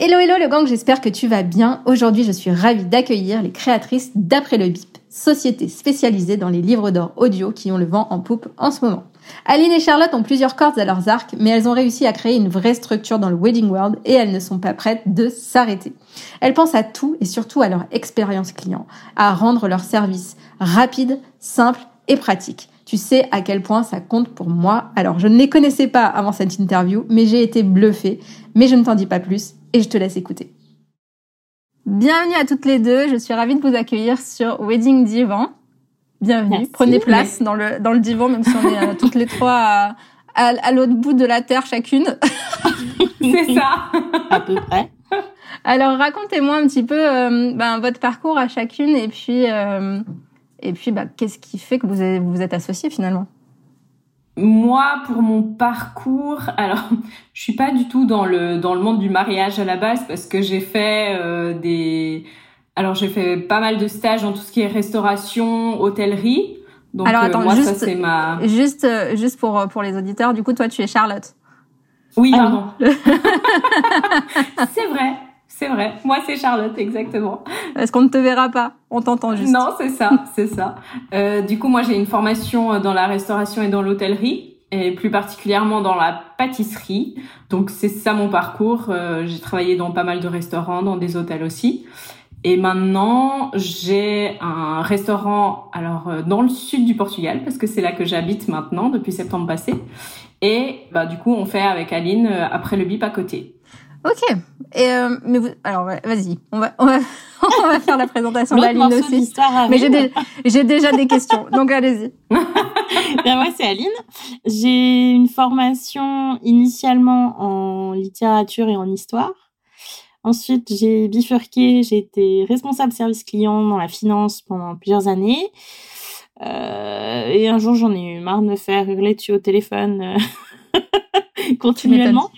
Hello hello le gang, j'espère que tu vas bien. Aujourd'hui, je suis ravie d'accueillir les créatrices d'Après le Bip, société spécialisée dans les livres d'or audio qui ont le vent en poupe en ce moment. Aline et Charlotte ont plusieurs cordes à leurs arcs, mais elles ont réussi à créer une vraie structure dans le wedding world et elles ne sont pas prêtes de s'arrêter. Elles pensent à tout et surtout à leur expérience client, à rendre leur service rapide, simple et pratique. Tu sais à quel point ça compte pour moi. Alors, je ne les connaissais pas avant cette interview, mais j'ai été bluffée. Mais je ne t'en dis pas plus et je te laisse écouter. Bienvenue à toutes les deux. Je suis ravie de vous accueillir sur Wedding Divan. Bienvenue. Prenez place dans le dans le divan, même si on est euh, toutes les trois à, à, l'autre bout de la terre chacune. C'est ça. à peu près. Alors racontez-moi un petit peu euh, ben, votre parcours à chacune et puis euh, et puis bah, qu'est-ce qui fait que vous êtes, vous êtes associés finalement? Moi, pour mon parcours, alors je suis pas du tout dans le dans le monde du mariage à la base parce que j'ai fait euh, des alors j'ai fait pas mal de stages dans tout ce qui est restauration, hôtellerie. Donc alors, euh, attends, moi juste, ça c'est ma juste euh, juste pour pour les auditeurs, du coup toi tu es Charlotte. Oui, ah pardon. c'est vrai. C'est vrai. Moi, c'est Charlotte, exactement. Est-ce qu'on ne te verra pas? On t'entend juste. Non, c'est ça, c'est ça. Euh, du coup, moi, j'ai une formation euh, dans la restauration et dans l'hôtellerie, et plus particulièrement dans la pâtisserie. Donc, c'est ça mon parcours. Euh, j'ai travaillé dans pas mal de restaurants, dans des hôtels aussi. Et maintenant, j'ai un restaurant, alors euh, dans le sud du Portugal, parce que c'est là que j'habite maintenant depuis septembre passé. Et bah du coup, on fait avec Aline après le bip à côté. Ok. Et euh, mais vous, alors vas-y, on va, on va, on va faire la présentation d'Aline aussi. Mais j'ai déjà, j'ai déjà des questions, donc allez-y. ben moi c'est Aline. J'ai une formation initialement en littérature et en histoire. Ensuite j'ai bifurqué, j'ai été responsable service client dans la finance pendant plusieurs années. Euh, et un jour j'en ai eu marre de me faire hurler dessus au téléphone euh, continuellement.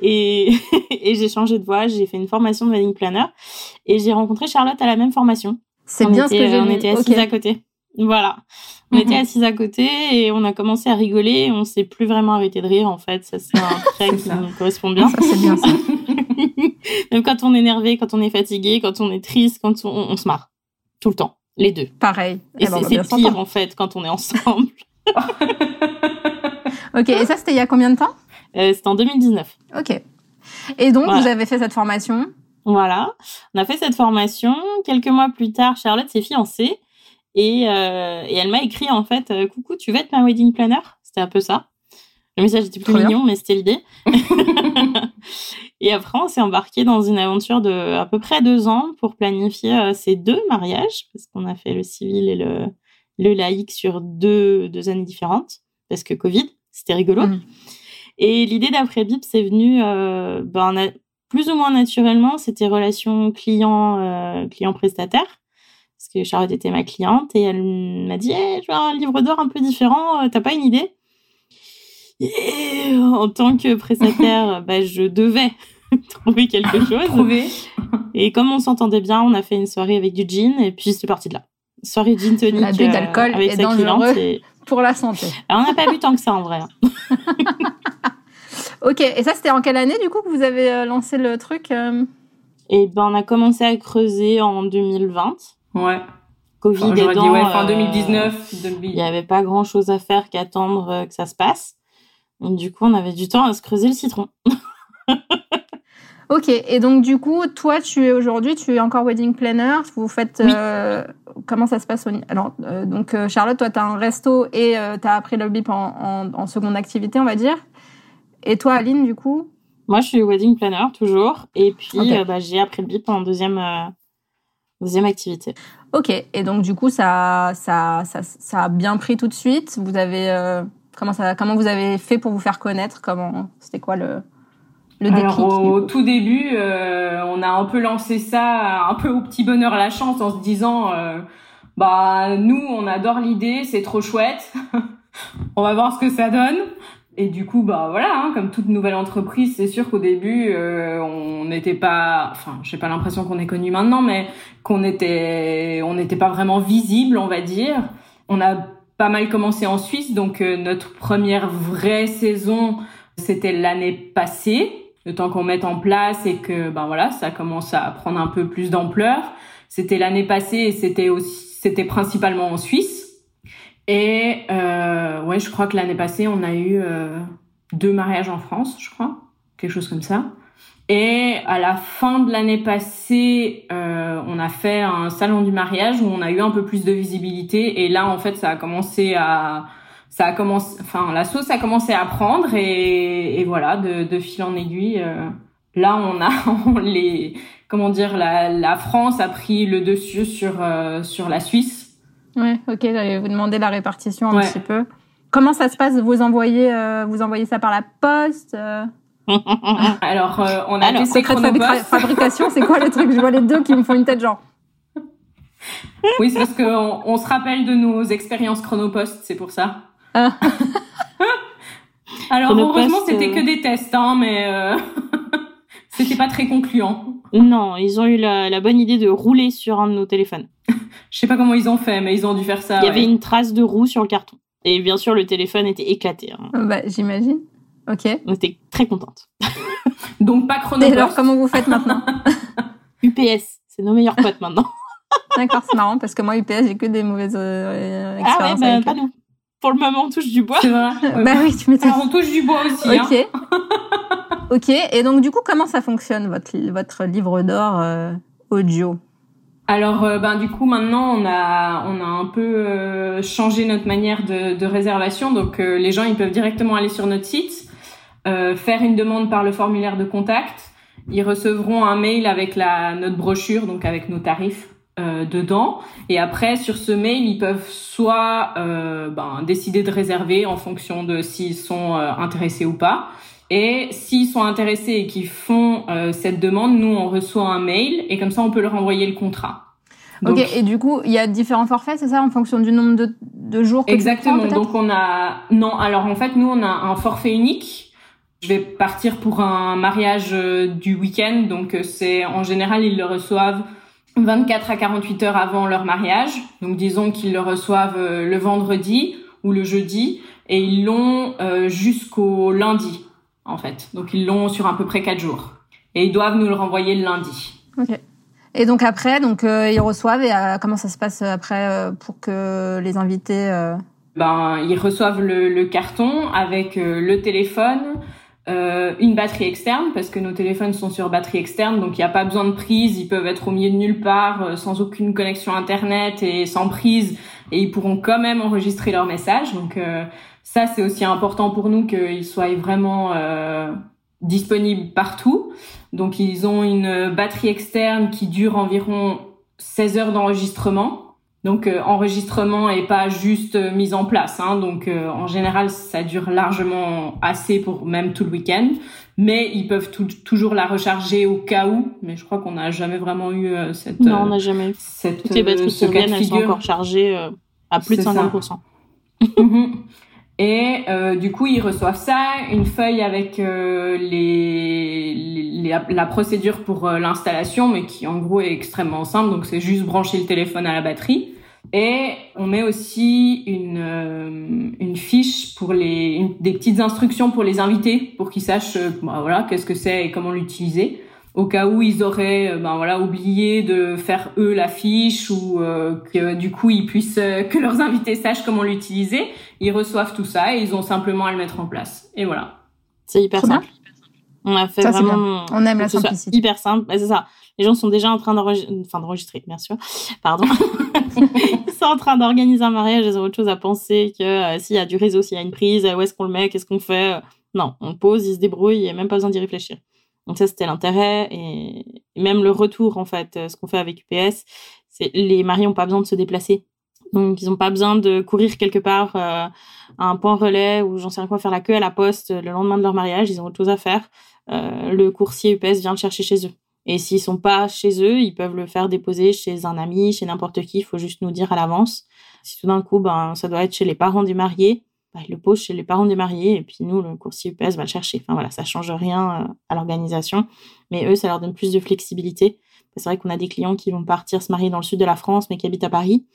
Et, et j'ai changé de voie, j'ai fait une formation de wedding planner et j'ai rencontré Charlotte à la même formation. C'est bien ce que j'ai On était assises à côté. Voilà. On était mhm. assises à côté et on a commencé à rigoler et on s'est plus vraiment arrêté de rire en fait. Ça c'est un trait qui nous correspond bien. Ça c'est bien ça. Même quand on est énervé, quand on est fatigué, quand on est triste, quand on, on se marre. Tout le temps. Les deux. Pareil. Et eh ben, c'est pire en fait quand on est ensemble. ok, et ça c'était il y a combien de temps? Euh, C'était en 2019. Ok. Et donc, vous avez fait cette formation? Voilà. On a fait cette formation. Quelques mois plus tard, Charlotte s'est fiancée. Et, euh, et elle m'a écrit, en fait, euh, Coucou, tu veux être ma wedding planner? C'était un peu ça. Le message était plus mignon, mais c'était l'idée. et après, on s'est embarqué dans une aventure de à peu près deux ans pour planifier ces deux mariages, parce qu'on a fait le civil et le, le laïque sur deux, deux années différentes, parce que Covid, c'était rigolo. Mmh. Et l'idée d'après Bip, c'est venu euh, ben, plus ou moins naturellement. C'était relation client euh, client prestataire parce que Charlotte était ma cliente et elle m'a dit hey, je veux un livre d'or un peu différent. Euh, t'as pas une idée? Et en tant que prestataire, bah, je devais trouver quelque chose. Trouver. Et comme on s'entendait bien, on a fait une soirée avec du gin et puis c'est parti de là. Soirée gin tonic L'abus d'alcool avec est sa dangereux pour la santé. Alors, on n'a pas bu tant que ça en vrai. Hein. Ok, et ça, c'était en quelle année, du coup, que vous avez euh, lancé le truc euh Eh ben, on a commencé à creuser en 2020. Ouais. Covid enfin, aidant, dit, ouais, fin 2019. Il n'y avait pas grand-chose à faire qu'attendre euh, que ça se passe. Et du coup, on avait du temps à se creuser le citron. ok, et donc du coup, toi, tu es aujourd'hui, tu es encore wedding planner. Vous faites comment ça se passe au... Alors, donc Charlotte, toi, tu as un resto et tu as appris le BIP en, en, en, seconde activité, on va dire. Et toi, Aline, du coup? Moi, je suis wedding planner toujours. Et puis, bah, j'ai appris le bip en deuxième, deuxième activité. Ok. Et donc, du coup, ça, ça, ça, ça a bien pris tout de suite? Vous avez comment ça, comment vous avez fait pour vous faire connaître? Comment, c'était quoi le le Alors au, tout début, euh, on a un peu lancé ça un peu au petit bonheur la chance en se disant euh, bah nous on adore l'idée, c'est trop chouette. on va voir ce que ça donne. Et du coup bah voilà, hein, comme toute nouvelle entreprise, c'est sûr qu'au début euh, on n'était pas enfin, j'ai pas l'impression qu'on est connu maintenant mais qu'on était on n'était pas vraiment visible, on va dire. On a pas mal commencé en Suisse donc notre première vraie saison c'était l'année passée le temps qu'on mette en place et que ben voilà, ça commence à prendre un peu plus d'ampleur. C'était l'année passée et c'était aussi c'était principalement en Suisse. Et euh, ouais, je crois que l'année passée, on a eu euh, deux mariages en France, je crois, quelque chose comme ça. Et à la fin de l'année passée, euh, on a fait un salon du mariage où on a eu un peu plus de visibilité. Et là, en fait, ça a commencé à ça a commencé, enfin la sauce a commencé à prendre et, et voilà, de, de, fil en aiguille. Euh, là, on a les, comment dire, la, la, France a pris le dessus sur euh, sur la Suisse. Ouais, ok. J'allais vous demander la répartition un petit peu. Comment ça se passe? Vous envoyez, euh, vous envoyez ça par la poste Alors, on a Alors, des fabrication, c'est quoi le truc? Je vois les deux qui me font une tête genre. Oui, c'est parce qu'on on se rappelle de nos expériences chronopost, c'est pour ça. Ah. Alors heureusement c'était que des tests, hein, mais euh... c'était pas très concluant. Non, ils ont eu la, bonne idée de rouler sur un de nos téléphones. Je sais pas comment ils ont fait, mais ils ont dû faire ça. Il y avait une trace de roue sur le carton. Et bien sûr, le téléphone était éclaté. Hein. Bah, j'imagine. Ok. On était très contente. Donc pas chronopost. Et alors, comment vous faites maintenant UPS, c'est nos meilleurs potes maintenant. D'accord, c'est marrant parce que moi, UPS, j'ai que des mauvaises euh, expériences. Ah ouais, bah, pas nous pour le moment, on touche du bois. Vrai. bah oui, tu m'étonnes. on touche du bois aussi. Ok. Hein. ok. Et donc, du coup, comment ça fonctionne, votre, votre livre d'or euh, audio? Alors, euh, ben du coup, maintenant, on a on a un peu euh, changé notre manière de, de réservation. Donc, les gens, ils peuvent directement aller sur notre site, faire une demande par le formulaire de contact. Ils recevront un mail avec la notre brochure, donc avec nos tarifs euh, dedans. Et après, sur ce mail, ils peuvent soit euh, ben, décider de réserver en fonction de s'ils sont euh, intéressés ou pas. Et s'ils sont intéressés et qu'ils font cette demande, nous, on reçoit un mail et comme ça, on peut leur envoyer le contrat. ok, et du coup, il y a différents forfaits, c'est ça, en fonction du nombre de, de jours que Exactement, tu prends, donc on a... Non, alors en fait, nous, on a un forfait unique. Je vais partir pour un mariage du week-end, donc c'est en général, ils le reçoivent 24 à 48 heures avant leur mariage. Donc disons qu'ils le reçoivent euh, le vendredi ou le jeudi et ils l'ont euh, jusqu'au lundi en fait. Donc ils l'ont sur à peu près 4 jours et ils doivent nous le renvoyer le lundi. OK. Et donc après donc euh, ils reçoivent et comment ça se passe après pour que les invités ben ils reçoivent le, le carton avec le téléphone euh, une batterie externe parce que nos téléphones sont sur batterie externe, donc il n'y a pas besoin de prise, ils peuvent être au milieu de nulle part, euh, sans aucune connexion internet et sans prise, et ils pourront quand même enregistrer leur message. Donc euh, ça c'est aussi important pour nous qu'ils soient vraiment disponibles partout. Donc ils ont une batterie externe qui dure environ 16 heures d'enregistrement. Donc euh, enregistrement et pas juste euh, mise en place. Hein. Donc euh, en général, ça dure largement assez pour même tout le week-end. Mais ils peuvent toujours la recharger au cas où. Mais je crois qu'on n'a jamais vraiment eu cette. Non, on n'a jamais. Cette, Toutes les batteries qui viennent, elles sont encore chargées à plus de 50%. Et euh, du coup, ils reçoivent ça, une feuille avec les, les, la procédure pour l'installation, mais qui en gros est extrêmement simple. Donc c'est juste brancher le téléphone à la batterie. Et on met aussi une, euh, une fiche pour les des petites instructions pour les invités, pour qu'ils sachent bah, voilà qu'est-ce que c'est et comment l'utiliser au cas où ils auraient euh, ben voilà oublié de faire eux la fiche ou euh, que du coup ils puissent euh, que leurs invités sachent comment l'utiliser, ils reçoivent tout ça et ils ont simplement à le mettre en place. Et voilà. C'est hyper simple. On a fait vraiment on aime la simplicité. Hyper simple, c'est ça. Les gens sont déjà en train d'enregistrer, enfin d'enregistrer, bien sûr. Pardon. ils sont en train d'organiser un mariage, ils ont autre chose à penser que s'il y a du réseau, s'il y a une prise, où est-ce qu'on le met, qu'est-ce qu'on fait. Non, on pose, ils se débrouillent, a même pas besoin d'y réfléchir. Donc ça, c'était l'intérêt. Et même le retour, en fait, ce qu'on fait avec UPS, c'est les mariés n'ont pas besoin de se déplacer. Donc, ils n'ont pas besoin de courir quelque part euh, à un point relais ou j'en sais rien quoi, faire la queue à la poste le lendemain de leur mariage. Ils ont autre chose à faire. Euh, le coursier UPS vient le chercher chez eux. Et s'ils sont pas chez eux, ils peuvent le faire déposer chez un ami, chez n'importe qui. Il faut juste nous dire à l'avance. Si tout d'un coup, ben, ça doit être chez les parents du marié, ben, il le pose chez les parents du marié et puis nous, le coursier UPS va le chercher. Enfin voilà, ça change rien euh, à l'organisation. Mais eux, ça leur donne plus de flexibilité. C'est vrai qu'on a des clients qui vont partir se marier dans le sud de la France, mais qui habitent à Paris.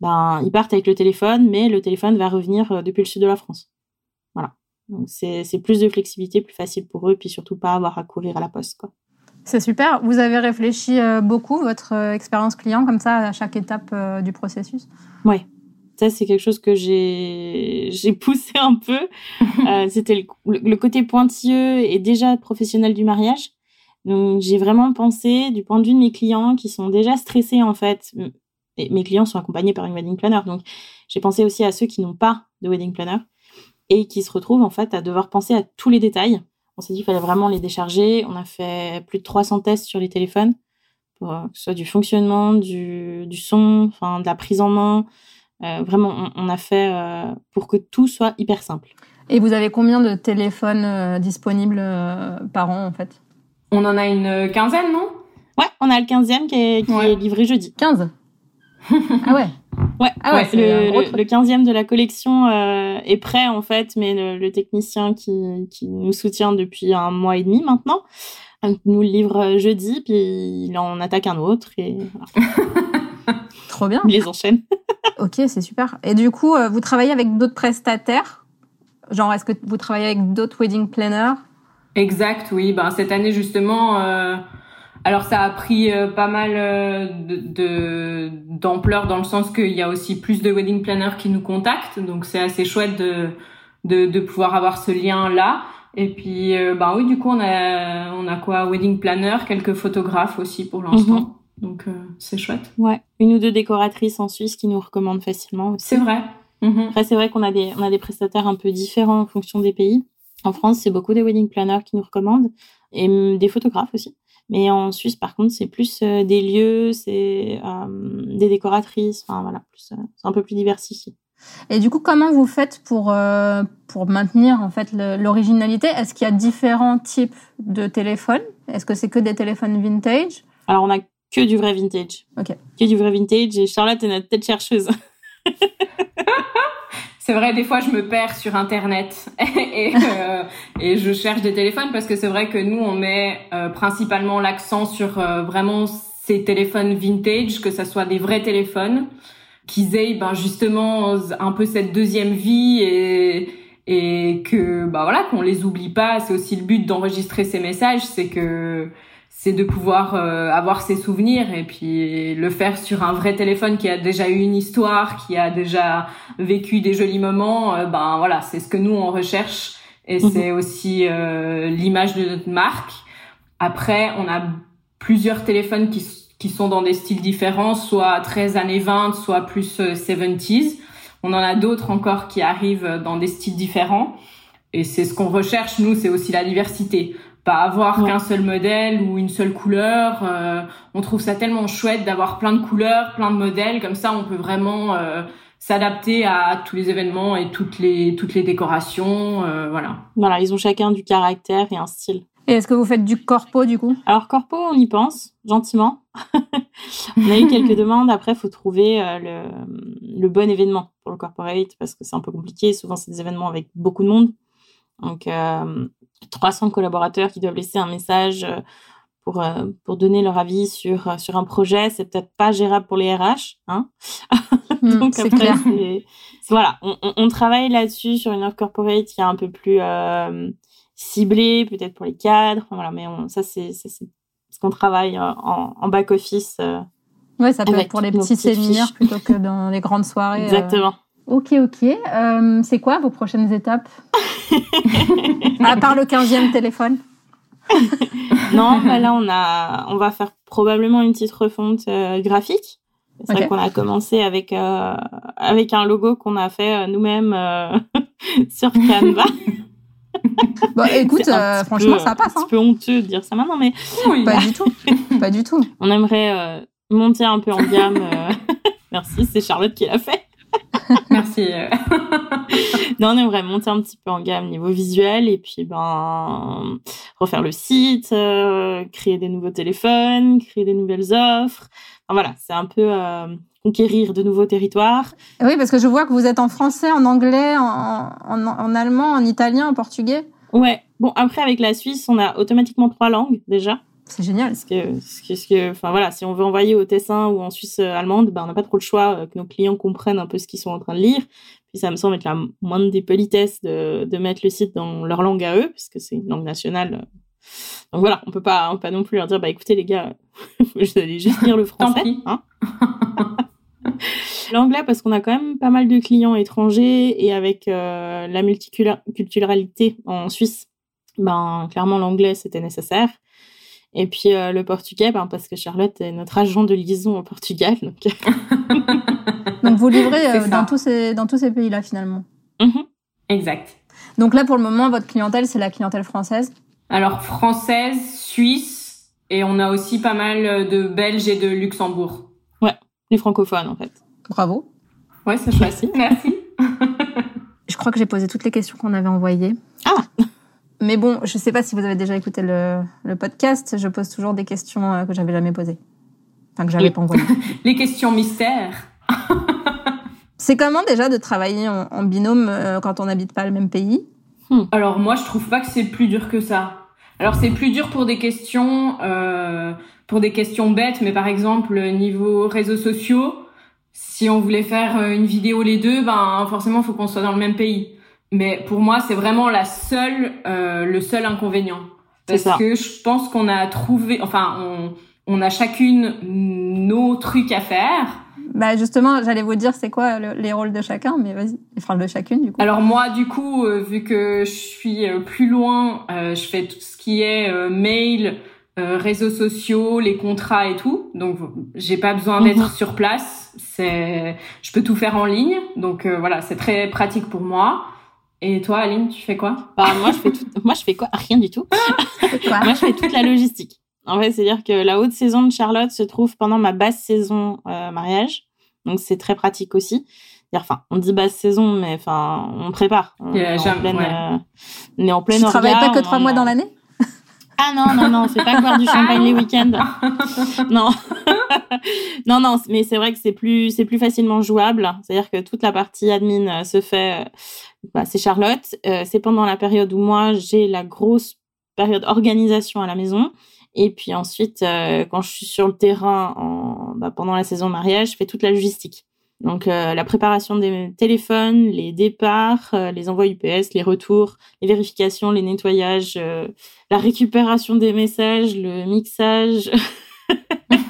Ben, ils partent avec le téléphone, mais le téléphone va revenir euh, depuis le sud de la France. Voilà. Donc c'est plus de flexibilité, plus facile pour eux, puis surtout pas avoir à courir à la poste. C'est super. Vous avez réfléchi euh, beaucoup votre euh, expérience client comme ça à chaque étape euh, du processus? Oui. Ça, c'est quelque chose que j'ai j'ai poussé un peu. C'était le, côté pointilleux et déjà professionnel du mariage. Donc, j'ai vraiment pensé du point de vue de mes clients qui sont déjà stressés en fait. Et mes clients sont accompagnés par une wedding planner. Donc, j'ai pensé aussi à ceux qui n'ont pas de wedding planner et qui se retrouvent en fait à devoir penser à tous les détails on s'est dit qu'il fallait vraiment les décharger. On a fait plus de 300 tests sur les téléphones, pour euh, que ce soit du fonctionnement, du, son, enfin de la prise en main. Euh, vraiment, on, a fait euh, pour que tout soit hyper simple. Et vous avez combien de téléphones disponibles par an en fait? On en a une quinzaine, non? Ouais, on a le 15e qui est, livré jeudi. 15 Ah ouais Ouais, ah le, 15e de la collection euh, est prêt en fait, mais le, technicien qui, nous soutient depuis un mois et demi maintenant euh, nous le livre jeudi, puis il en attaque un autre et Trop bien. Il les enchaîne. ok, c'est super. Et du coup, euh, vous travaillez avec d'autres prestataires? Genre, est-ce que vous travaillez avec d'autres wedding planners? Exact, oui. Ben, cette année, justement, alors ça a pris euh, pas mal euh, de d'ampleur dans le sens qu'il y a aussi plus de wedding planners qui nous contactent, donc c'est assez chouette de, de, de pouvoir avoir ce lien là. Et puis euh, bah oui, du coup on a on a quoi? Wedding planner, quelques photographes aussi pour l'instant. Mhm. Donc c'est chouette. Ouais, une ou deux décoratrices en Suisse qui nous recommandent facilement aussi. C'est vrai. Mhm. Après c'est vrai qu'on a des on a des prestataires un peu différents en fonction des pays. En France, c'est beaucoup des wedding planners qui nous recommandent et des photographes aussi. Mais en Suisse, par contre, c'est plus euh, des lieux, c'est euh, des décoratrices, enfin voilà, euh, c'est un peu plus diversifié. Et du coup, comment vous faites pour pour maintenir en fait l'originalité? Est-ce qu'il y a différents types de téléphones? Est-ce que c'est que des téléphones vintage? Alors on a que du vrai vintage. Ok. Que du vrai vintage. Et Charlotte est notre tête chercheuse. c'est vrai, des fois, je me perds sur Internet et, euh, et je cherche des téléphones parce que c'est vrai que nous, on met euh, principalement l'accent sur euh, vraiment ces téléphones vintage, que ça soit des vrais téléphones, qu'ils aient ben, justement un peu cette deuxième vie et, et que bah voilà qu'on les oublie pas. C'est aussi le but d'enregistrer ces messages, c'est que c'est de pouvoir euh, avoir ses souvenirs et puis le faire sur un vrai téléphone qui a déjà eu une histoire, qui a déjà vécu des jolis moments. Euh, ben voilà, c'est ce que nous on recherche et mhm. c'est aussi euh, l'image de notre marque. Après, on a plusieurs téléphones qui qui sont dans des styles différents, soit 13 années 20, soit plus 70s. On en a d'autres encore qui arrivent dans des styles différents. Et c'est ce qu'on recherche, nous, c'est aussi la diversité pas avoir qu'un seul modèle ou une seule couleur. Euh, on trouve ça tellement chouette d'avoir plein de couleurs, plein de modèles. Comme ça, on peut vraiment euh, s'adapter à tous les événements et toutes les toutes les décorations. Euh, voilà. Voilà, ils ont chacun du caractère et un style. Et est-ce que vous faites du corpo du coup? Alors corpo, on y pense gentiment. on a eu quelques demandes. Après, il faut trouver le, le bon événement pour le corporate parce que c'est un peu compliqué. Souvent, c'est des événements avec beaucoup de monde. Donc, 300 collaborateurs qui doivent laisser un message euh, pour, euh, pour donner leur avis sur, euh, sur un projet, c'est peut-être pas gérable pour les RH. Hein hmm, Donc après, voilà, on, on, travaille là-dessus sur une offre corporate qui est un peu plus ciblée, peut-être pour les cadres. voilà, mais ça, c'est ce qu'on travaille en, en back-office. ouais, ça peut être pour les petits séminaires plutôt que dans les grandes soirées. Exactement. Ok, ok. Euh, c'est quoi vos prochaines étapes À part le 15e téléphone Non, bah là, on, a, on va faire probablement une petite refonte euh, graphique. C'est vrai qu'on a commencé avec, euh, avec un logo qu'on a fait nous-mêmes sur Canva. Bon, écoute, C'est euh, petit franchement, peu, ça passe. Un Hein. petit peu honteux de dire ça maintenant, mais Oui. Pas du tout. Pas du tout. on aimerait euh, monter un peu en gamme. euh, Merci, c'est Charlotte qui l'a fait. Merci. Non, on aimerait monter un petit peu en gamme niveau visuel et puis ben refaire le site, euh, créer des nouveaux téléphones, créer des nouvelles offres. Enfin, voilà, c'est un peu euh, conquérir de nouveaux territoires. Oui, parce que je vois que vous êtes en français, en anglais, en, en, en allemand, en italien, en portugais. Ouais. Bon, après avec la Suisse, on a automatiquement trois langues déjà. C'est génial. Parce que, parce que, parce que, enfin voilà, si on veut envoyer au Tessin ou en Suisse euh, allemande, ben, on n'a pas trop le choix euh, que nos clients comprennent un peu ce qu'ils sont en train de lire. Puis ça me semble être la moindre des politesses de, de mettre le site dans leur langue à eux, puisque c'est une langue nationale. Donc voilà, on peut pas, on peut pas non plus leur dire, bah écoutez les gars, vous allez juste lire le français. Hein L'anglais, parce qu'on a quand même pas mal de clients étrangers et avec euh, la multiculturalité en Suisse, ben clairement l'anglais c'était nécessaire. Et puis euh, le portugais, ben, parce que Charlotte est notre agent de liaison au Portugal. Donc... Donc vous livrez euh, dans tous ces, dans tous ces pays-là finalement. Mhm. Exact. Donc là, pour le moment, votre clientèle, c'est la clientèle française? Alors française, suisse, et on a aussi pas mal de Belges et de Luxembourg. Les francophones, en fait. Bravo. Ouais, c'est chouette. Merci. Je crois que j'ai posé toutes les questions qu'on avait envoyées. Ah. Mais bon, je sais pas si vous avez déjà écouté le, le podcast. Je pose toujours des questions euh, que j'avais jamais posées. Enfin, que j'avais pas envoyées. Les questions mystères. C'est comment déjà de travailler en, en binôme euh, quand on n'habite pas le même pays? Alors moi, je trouve pas que c'est plus dur que ça. Alors c'est plus dur pour des questions, euh, pour des questions bêtes, mais par exemple niveau réseaux sociaux, si on voulait faire euh, une vidéo les deux, ben forcément, faut qu'on soit dans le même pays. Mais pour moi, c'est vraiment la seule, euh, le seul inconvénient, parce ça. que je pense qu'on a trouvé, enfin, on, on a chacune nos trucs à faire. Bah justement, j'allais vous dire c'est quoi le- les rôles de chacun, mais vas-y, enfin de chacune du coup. Alors moi, du coup, euh, vu que je suis euh, plus loin, euh, je fais tout ce qui est euh, mail, euh, réseaux sociaux, les contrats et tout. Donc j'ai pas besoin d'être Mhm. sur place. C'est, je peux tout faire en ligne. Donc euh, voilà, c'est très pratique pour moi. Et toi, Aline, tu fais quoi Bah, moi, je fais tout... moi, je fais quoi? Rien du tout. Quoi? Moi, je fais toute la logistique. En fait, c'est-à-dire que la haute saison de Charlotte se trouve pendant ma basse saison euh, mariage. Donc, c'est très pratique aussi. Enfin, on dit basse saison, mais enfin, on prépare. On, est, en pleine, ouais. euh, on est en pleine Tu travailles pas que trois en- mois dans l'année? Ah non, non, non, c'est pas boire du champagne les week-ends. Non. non, non, mais c'est vrai que c'est plus, c'est plus facilement jouable. C'est-à-dire que toute la partie admin euh, se fait, euh, bah, c'est Charlotte. Euh, c'est pendant la période où moi, j'ai la grosse période organisation à la maison. Et puis ensuite, euh, quand je suis sur le terrain en, bah, pendant la saison mariage, je fais toute la logistique. Donc euh, la préparation des téléphones, les départs, euh, les envois UPS, les retours, les vérifications, les nettoyages, euh, la récupération des messages, le mixage,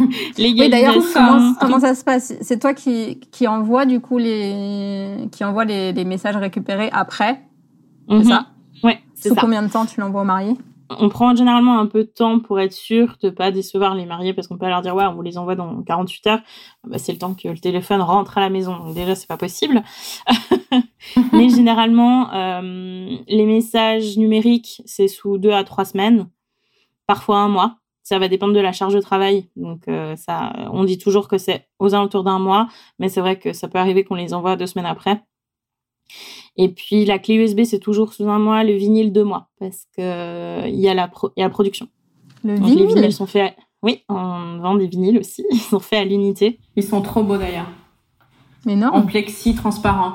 Oui, d'ailleurs, l'égalisation. comment, comment ça se passe? C'est toi qui, qui envoie du coup les qui envoie les, les messages récupérés après, c'est Mhm. ça? Ouais, c'est Sous ça. combien de temps tu l'envoies au marié On prend généralement un peu de temps pour être sûr de pas décevoir les mariés parce qu'on peut leur dire ouais, on vous les envoie dans 48 heures. Ah Bah, c'est le temps que le téléphone rentre à la maison. Donc déjà, c'est pas possible. Mais généralement, euh, les messages numériques, c'est sous deux à trois semaines, parfois un mois. Ça va dépendre de la charge de travail. Donc euh, ça, on dit toujours que c'est aux alentours d'un mois, mais c'est vrai que ça peut arriver qu'on les envoie deux semaines après. Et puis la clé USB, c'est toujours sous un mois, le vinyle deux mois, parce que euh, il y a la, pro- il y a la production. Le Donc les vinyle? vinyles sont faits. À... Oui, on vend des vinyles aussi. Ils sont faits à l'unité. Ils sont trop beaux d'ailleurs. Mais non. En plexi transparent.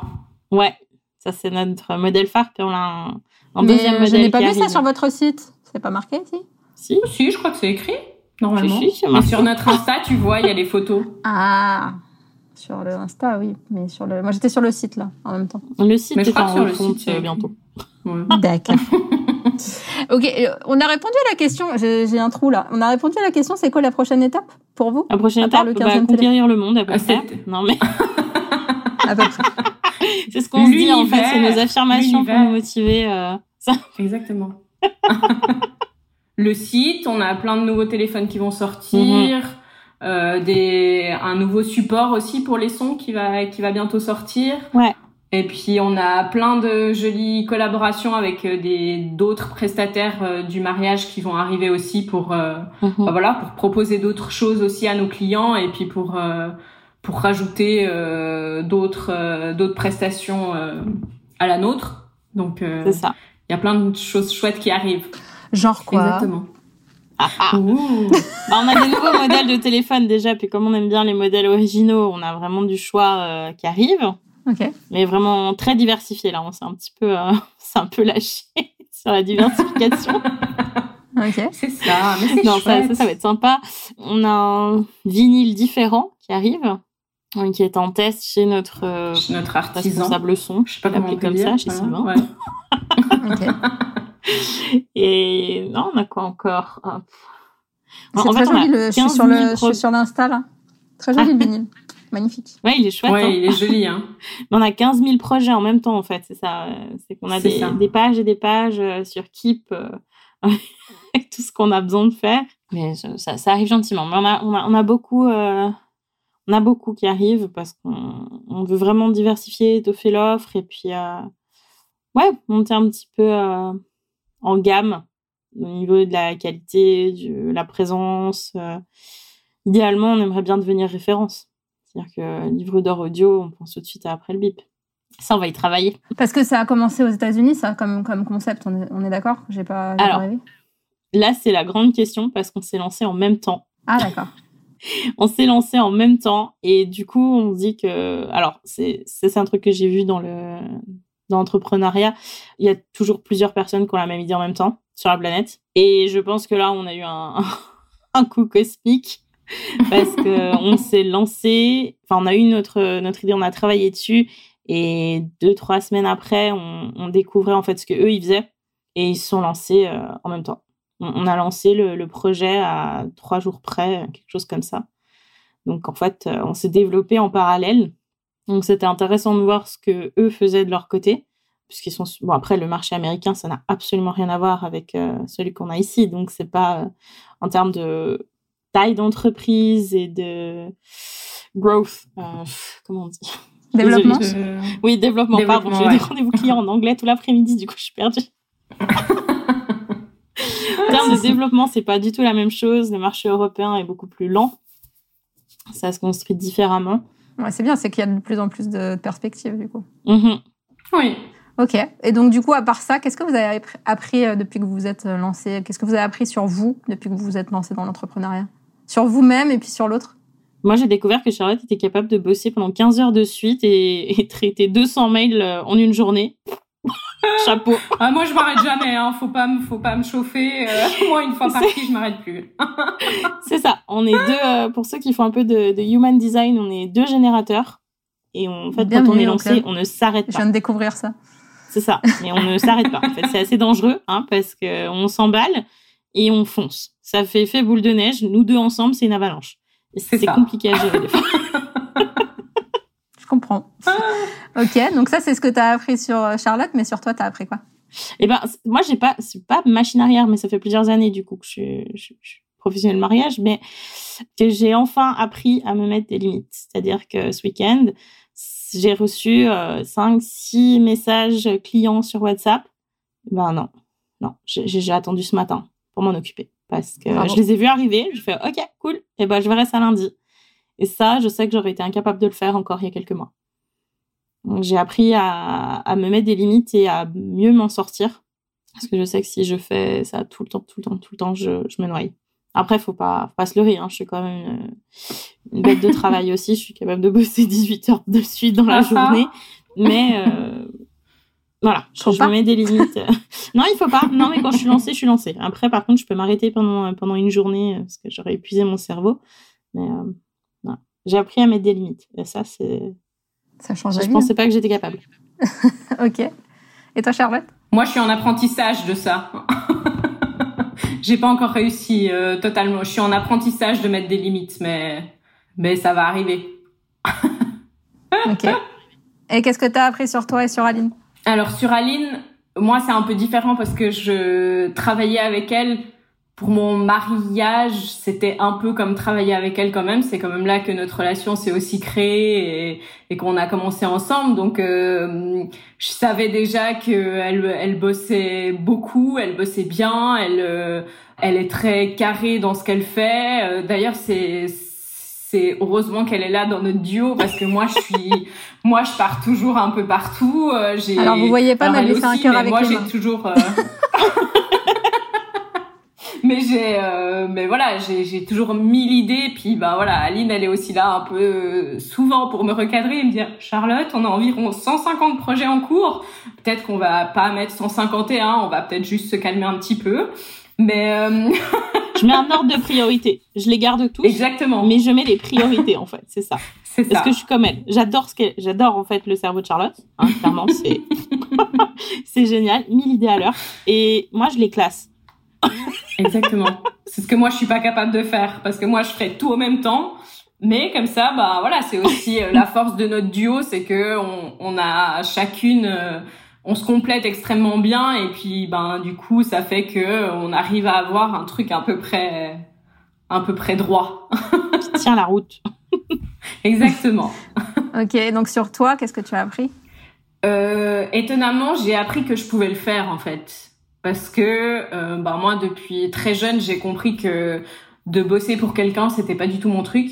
Ouais, ça c'est notre modèle phare. Puis on a un, un Mais deuxième euh, modèle. je n'ai pas vu ça sur votre site. C'est pas marqué si? Si. Si, je crois que c'est écrit normalement. Si, marqué. sur notre Insta, tu vois, il y a les photos. Ah, sur le Insta, oui, mais sur le. Moi, j'étais sur le site là, en même temps. Le site Mais je crois que sur le site, c'est euh, écrit. bientôt. Ouais. D'accord. ok, euh, on a répondu à la question. J'ai un trou là. On a répondu à la question. C'est quoi la prochaine étape pour vous? La prochaine étape, le bah, 15e conquérir le monde à peu Ah, près. Non mais À peu près. c'est ce qu'on se dit en fait, c'est nos affirmations pour nous motiver. euh, ça. Exactement. Le site, on a plein de nouveaux téléphones qui vont sortir, euh, des, un nouveau support aussi pour les sons qui va, qui va bientôt sortir. Ouais. Et puis on a plein de jolies collaborations avec euh, des d'autres prestataires euh, du mariage qui vont arriver aussi pour euh, Mhm. bah voilà pour proposer d'autres choses aussi à nos clients et puis pour euh, pour rajouter euh, d'autres euh, d'autres prestations euh, à la nôtre. Donc euh, C'est ça. il y a plein de choses chouettes qui arrivent. Genre quoi Exactement. Ah, ah. Ouh. Bah, on a des nouveaux modèles de téléphone déjà, puis comme on aime bien les modèles originaux, on a vraiment du choix euh, qui arrive, Ok. mais vraiment très diversifié. Là, on s'est un petit peu, euh, c'est un peu lâché sur la diversification. Ok. C'est ça, mais c'est non, ça, ça, ça va être sympa. On a un vinyle différent qui arrive, euh, qui est en test chez notre euh, Chez notre artisan. responsable son. Je sais pas comment on peut comme dire. ça, chez voilà. Sylvain. Ouais. ok. Et non, on a quoi encore? Ah, C'est en très fait, joli. Le... Je suis 15 sur 000 le, je pro- suis sur l'insta là. Très joli le vinyle. Magnifique. Ouais, il est chouette. Ouais, hein. il est joli, hein. Mais on a 15 000 projets en même temps, en fait. C'est ça. C'est qu'on a des, ça. des pages et des pages euh, sur Keep euh, avec tout ce qu'on a besoin de faire. Mais ça, ça arrive gentiment. Mais on a, on a, on a beaucoup, euh, on a beaucoup qui arrivent parce qu'on on veut vraiment diversifier, étoffer l'offre et puis, euh, ouais, monter un petit peu euh, en gamme au niveau de la qualité, de la présence. euh. idéalement, on aimerait bien devenir référence. C'est-à-dire que livre d'or audio, on pense tout de suite à après le bip. Ça, on va y travailler. Parce que ça a commencé aux États-Unis, ça, comme, comme concept. On est, on est d'accord? J'ai pas, Alors. Là, c'est la grande question parce qu'on s'est lancé en même temps. Ah, d'accord. On s'est lancé en même temps et du coup, on se dit que. Alors, c'est c'est un truc que j'ai vu dans le dans l'entrepreneuriat. Il y a toujours plusieurs personnes qui ont la même idée en même temps sur la planète. Et je pense que là, on a eu un, un coup cosmique parce que on s'est lancé. Enfin, on a eu notre notre idée, on a travaillé dessus et deux trois semaines après, on, on découvrait en fait ce que eux ils faisaient et ils se sont lancés euh, en même temps. On, on a lancé le, le projet à trois jours près, quelque chose comme ça. Donc en fait, euh, on s'est développé en parallèle. Donc c'était intéressant de voir ce que eux faisaient de leur côté, puisqu'ils sont bon après le marché américain, ça n'a absolument rien à voir avec euh, celui qu'on a ici. Donc c'est pas euh, en termes de taille d'entreprise et de growth, euh, comment on dit? Développement Désolée, Oui, développement, pardon. J'ai ouais. des rendez-vous clients en anglais tout l'après-midi, du coup je suis perdue. En termes de développement, c'est pas du tout la même chose. Le marché européen est beaucoup plus lent. Ça se construit différemment. Ouais, c'est bien, c'est qu'il y a de plus en plus de perspectives, du coup. Mhm. Oui. Ok. Et donc, du coup, à part ça, qu'est-ce que vous avez appris- euh, depuis que vous vous êtes euh, lancé? Qu'est-ce que vous avez appris sur vous depuis que vous vous êtes lancé dans l'entrepreneuriat? Sur vous-même et puis sur l'autre? Moi, j'ai découvert que Charlotte était capable de bosser pendant 15 heures de suite et, et traiter 200 mails euh, en une journée. Chapeau. Ah, moi, je m'arrête jamais, hein. Faut pas me, faut pas me chauffer. Euh, moi, une fois partie, je m'arrête plus. C'est ça. On est deux, euh, pour ceux qui font un peu de, de human design, on est deux générateurs. Et on- en fait, quand on est lancé, on ne s'arrête Je pas. viens de découvrir ça. C'est ça. Mais on ne s'arrête pas. En fait, c'est assez dangereux, hein, parce que on s'emballe et on fonce. Ça fait effet boule de neige. Nous deux ensemble, c'est une avalanche. C'est compliqué à gérer des fois. Comprends. ok, donc ça, c'est ce que tu as appris sur euh, Charlotte, mais sur toi, tu as appris quoi? Et ben, moi, j'ai pas, c'est pas machine arrière, mais ça fait plusieurs années, du coup, que je, suis- je, je suis professionnelle de mariage, mais que j'ai enfin appris à me mettre des limites. C'est-à-dire que ce week-end, j'ai reçu euh, 5, 6 messages clients sur WhatsApp. Ben non, non, j'ai j'ai attendu ce matin pour m'en occuper. Parce que Bravo. je les ai vus arriver, je fais OK, cool, et ben je verrai ça lundi. Et ça, je sais que j'aurais été incapable de le faire encore il y a quelques mois. J'ai appris à, à me mettre des limites et à mieux m'en sortir. Parce que je sais que si je fais ça tout le temps, tout le temps, tout le temps, je, je me noie. Après, faut pas, faut pas se leurrer. Hein. Je suis quand même une, une bête de travail aussi. Je suis capable de bosser 18 heures de suite dans la Ah, ça. journée. Mais euh, voilà, je, Faut je pas. me mets des limites. non, il faut pas. Non, mais quand je suis lancée, je suis lancée. Après, par contre, je peux m'arrêter pendant, pendant une journée euh, parce que j'aurais épuisé mon cerveau. Mais euh, voilà. j'ai appris à mettre des limites. Et ça, c'est. Ça change la Je vie. pensais pas que j'étais capable. hein. Ok. Et toi, Charlotte? Moi, je suis en apprentissage de ça. J'ai pas encore réussi euh, totalement. Je suis en apprentissage de mettre des limites, mais mais ça va arriver. Ok. Et qu'est-ce que tu as appris sur toi et sur Aline? Alors sur Aline, moi c'est un peu différent parce que je travaillais avec elle pour mon mariage, c'était un peu comme travailler avec elle quand même. C'est quand même là que notre relation s'est aussi créée et, et qu'on a commencé ensemble. Donc, euh, je savais déjà qu'elle elle bossait beaucoup, elle bossait bien, elle euh, elle est très carrée dans ce qu'elle fait. Euh, d'ailleurs, c'est c'est heureusement qu'elle est là dans notre duo parce que moi je suis moi je pars toujours un peu partout. j'ai Alors vous voyez pas, mais elle fait un cœur avec moi j'ai toujours mais j'ai euh, mais voilà j'ai toujours mille idées puis bah voilà Aline elle est aussi là un peu euh, souvent pour me recadrer et me dire Charlotte on a environ 150 projets en cours. Peut-être qu'on va pas mettre 151 on va peut-être juste se calmer un petit peu. Mais euh... je mets un ordre de priorité. Je les garde tous exactement. mais je mets les priorités en fait c'est ça. C'est parce que je suis comme elle. J'adore ce que j'adore en fait le cerveau de Charlotte hein, clairement c'est c'est génial. Mille idées à l'heure. Et moi je les classe Exactement. C'est ce que moi je suis pas capable de faire parce que moi je ferais tout au même temps. Mais comme ça, bah voilà, c'est aussi euh, la force de notre duo, c'est que on, on a chacune, euh, on se complète extrêmement bien et puis ben du coup ça fait que on arrive à avoir un truc un peu près, un peu près droit. Qui tient la route. Exactement. ok, donc sur toi, qu'est-ce que tu as appris? Euh, Étonnamment, j'ai appris que je pouvais le faire en fait parce que euh, bah moi depuis très jeune j'ai compris que de bosser pour quelqu'un c'était pas du tout mon truc.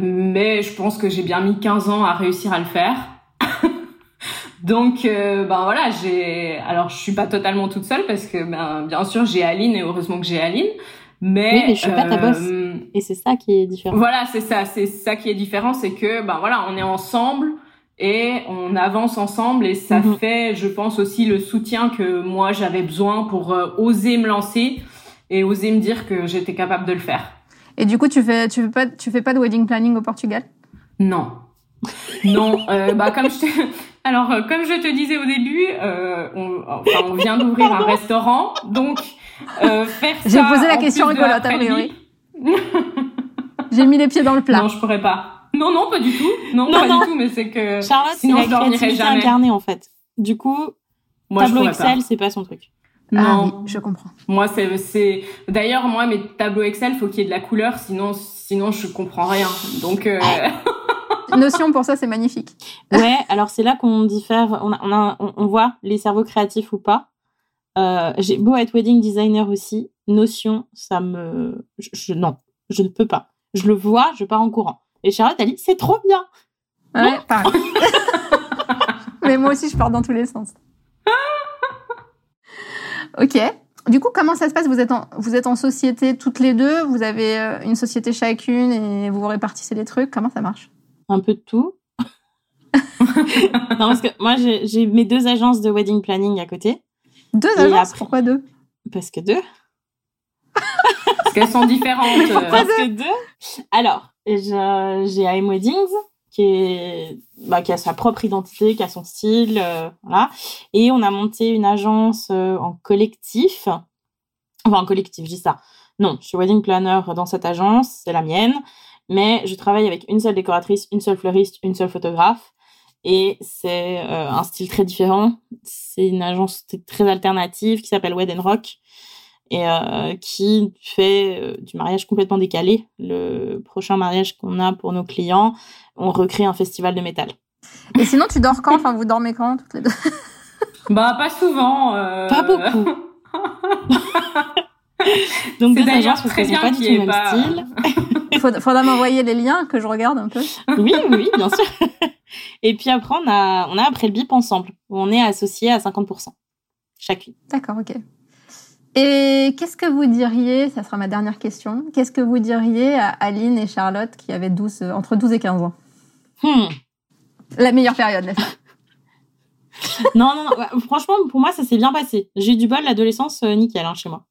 Mais je pense que j'ai bien mis 15 ans à réussir à le faire. Donc euh, ben voilà j'ai alors je suis pas totalement toute seule parce que ben bien sûr j'ai Aline et heureusement que j'ai Aline. Mais, oui, mais je suis pas ta boss. euh, et c'est ça qui est différent. voilà c'est ça c'est ça qui est différent c'est que ben voilà on est ensemble et on avance ensemble et ça mhm. fait, je pense aussi le soutien que moi j'avais besoin pour euh, oser me lancer et oser me dire que j'étais capable de le faire. Et du coup, tu fais, tu fais pas, tu fais pas de wedding planning au Portugal? Non, non. Euh, bah comme je te... alors euh, comme je te disais au début, euh, on, enfin, on vient d'ouvrir un restaurant, donc euh, faire ça. J'ai posé la question rigolote a priori. J'ai mis les pieds dans le plat. Non, je pourrais pas. Non, non, pas du tout. Non, pas du tout, mais c'est que Charlotte, sinon c'est la créativité incarnée en fait. Du coup, moi, tableau Excel, c'est pas son truc. Non, ah je comprends. Moi, c'est, c'est. D'ailleurs, moi, mes tableaux Excel, faut qu'il y ait de la couleur, sinon, sinon, je comprends rien. Donc. Euh... Notion pour ça, c'est magnifique. Ouais, alors c'est là qu'on diffère. On, a, on, a, on, voit les cerveaux créatifs ou pas. Euh, j'ai beau être wedding designer aussi, Notion, ça me, je, non, je ne peux pas. Je le vois, je pars en courant. Et Charlotte, elle dit, c'est trop bien. Ouais, pareil. Mais moi aussi, je pars dans tous les sens. ok. Du coup, comment ça se passe? Vous êtes, en, vous êtes en société toutes les deux? Vous avez euh, une société chacune et vous répartissez les trucs? Comment ça marche? Un peu de tout. non, parce que moi, j'ai mes deux agences de wedding planning à côté. Deux agences? Pourquoi deux? Parce que deux. parce qu'elles sont différentes. Parce que deux. Alors, j'ai AM Weddings qui est bah, qui a sa propre identité, qui a son style, euh, voilà. Et on a monté une agence euh, en collectif. Enfin, en collectif, je dis ça. Non, je suis wedding planner dans cette agence, c'est la mienne, mais je travaille avec une seule décoratrice, une seule fleuriste, une seule photographe, et c'est euh, un style très différent. C'est une agence très alternative qui s'appelle Wed Rock, et euh, qui fait euh, du mariage complètement décalé. Le prochain mariage qu'on a pour nos clients, on recrée un festival de métal. Et sinon, tu dors quand? Enfin, vous dormez quand toutes les deux? Bah, pas souvent. Euh... Pas beaucoup. Donc deux agences parce qu'elles pas du tout le même pas... style. Il faudra m'envoyer les liens que je regarde un peu. oui, oui, bien sûr. Et puis après, on a, on a après le BIP ensemble, où on est associés à 50%, chacune. D'accord, ok. Et qu'est-ce que vous diriez, ça sera ma dernière question, qu'est-ce que vous diriez à Aline et Charlotte qui avaient 12, euh, entre 12 et 15 ans? Hmm. La meilleure période, n'est-ce pas? Non, non, non, franchement, pour moi, ça s'est bien passé. J'ai eu du bol, l'adolescence, euh, nickel, hein, chez moi.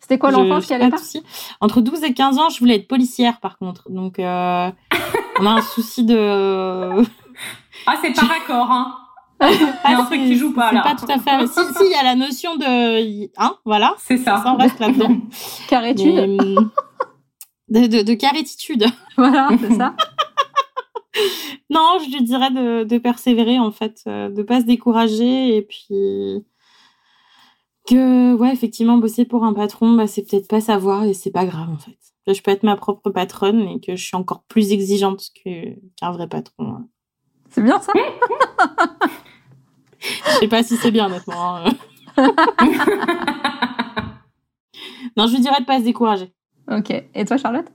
C'était quoi l'enfance qui allait pas, Entre 12 et 15 ans, je voulais être policière, par contre. Donc, euh, on a un souci de... ah, c'est par accord, hein il y a un truc qui joue pas là. pas tout à fait. si, si, il y a la notion de, hein, voilà. C'est ça. Ça, on reste là-dedans. Carétude. Hum, de, de, de carétitude. Voilà, c'est ça. non, je lui dirais de, de persévérer en fait, euh, de pas se décourager et puis que ouais, effectivement, bosser pour un patron, bah, c'est peut-être pas savoir et c'est pas grave en fait. je peux être ma propre patronne et que je suis encore plus exigeante qu'un vrai patron. Hein. C'est bien ça. Je sais pas si c'est bien honnêtement. Hein. non, je lui dirais de pas se décourager. Ok. Et toi, Charlotte?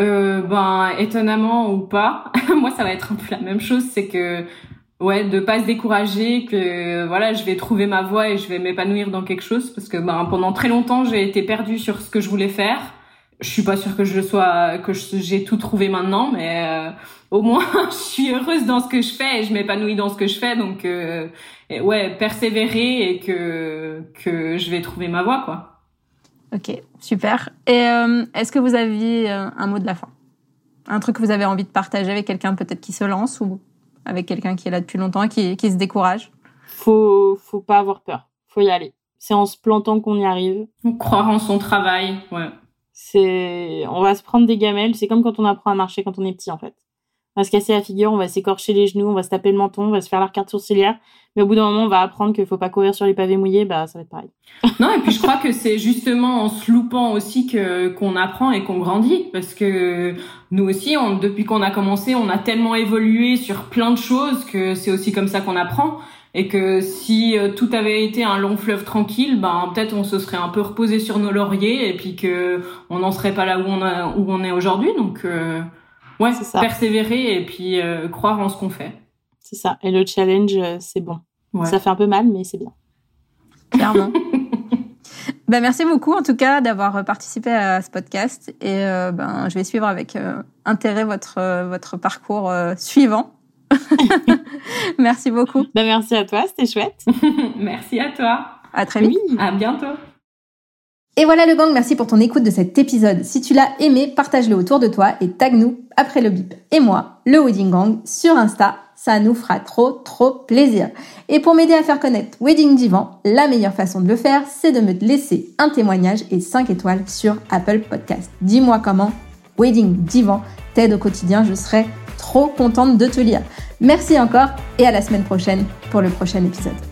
Euh, Ben, étonnamment ou pas, moi ça va être un peu la même chose, c'est que ouais, de pas se décourager, que voilà, je vais trouver ma voie et je vais m'épanouir dans quelque chose, parce que ben pendant très longtemps j'ai été perdue sur ce que je voulais faire. Je suis pas sûre que je le sois, que j'ai tout trouvé maintenant, mais euh, au moins je suis heureuse dans ce que je fais et je m'épanouis dans ce que je fais, donc euh, ouais, persévérer et que que je vais trouver ma voie quoi. Ok, super. Et euh, est-ce que vous aviez euh, un mot de la fin? Un truc que vous avez envie de partager avec quelqu'un peut-être qui se lance ou avec quelqu'un qui est là depuis longtemps et qui, qui se décourage? Faut, faut pas avoir peur. Faut y aller. C'est en se plantant qu'on y arrive. Croire en son travail, ouais. C'est, on va se prendre des gamelles. C'est comme quand on apprend à marcher quand on est petit, en fait on va se casser la figure, on va s'écorcher les genoux, on va se taper le menton, on va se faire l'arcade sourcilière. Mais au bout d'un moment, on va apprendre qu'il faut pas courir sur les pavés mouillés, bah ça va être pareil. non, et puis je crois que c'est justement en se loupant aussi que qu'on apprend et qu'on grandit, parce que nous aussi, on, depuis qu'on a commencé, on a tellement évolué sur plein de choses que c'est aussi comme ça qu'on apprend. Et que si euh, tout avait été un long fleuve tranquille, ben peut-être on se serait un peu reposé sur nos lauriers et puis que on n'en serait pas là où on a, où on est aujourd'hui. Donc euh, Ouais, c'est ça. Persévérer et puis euh, croire en ce qu'on fait. C'est ça. Et le challenge, euh, c'est bon. Ça fait un peu mal, mais c'est bien. Clairement. ben, merci beaucoup en tout cas d'avoir participé à ce podcast et euh, ben, je vais suivre avec intérêt votre, votre parcours suivant. merci beaucoup. Ben, merci à toi, c'était chouette. merci à toi. À très vite. À bientôt. Et voilà le gang, merci pour ton écoute de cet épisode. Si tu l'as aimé, partage-le autour de toi et tag-nous après le bip. Et moi, le Wedding Gang, sur Insta, ça nous fera trop trop plaisir. Et pour m'aider à faire connaître Wedding Divan, la meilleure façon de le faire, c'est de me laisser un témoignage et 5 étoiles sur Apple Podcast. Dis-moi comment Wedding Divan t'aide au quotidien, je serai trop contente de te lire. Merci encore et à la semaine prochaine pour le prochain épisode.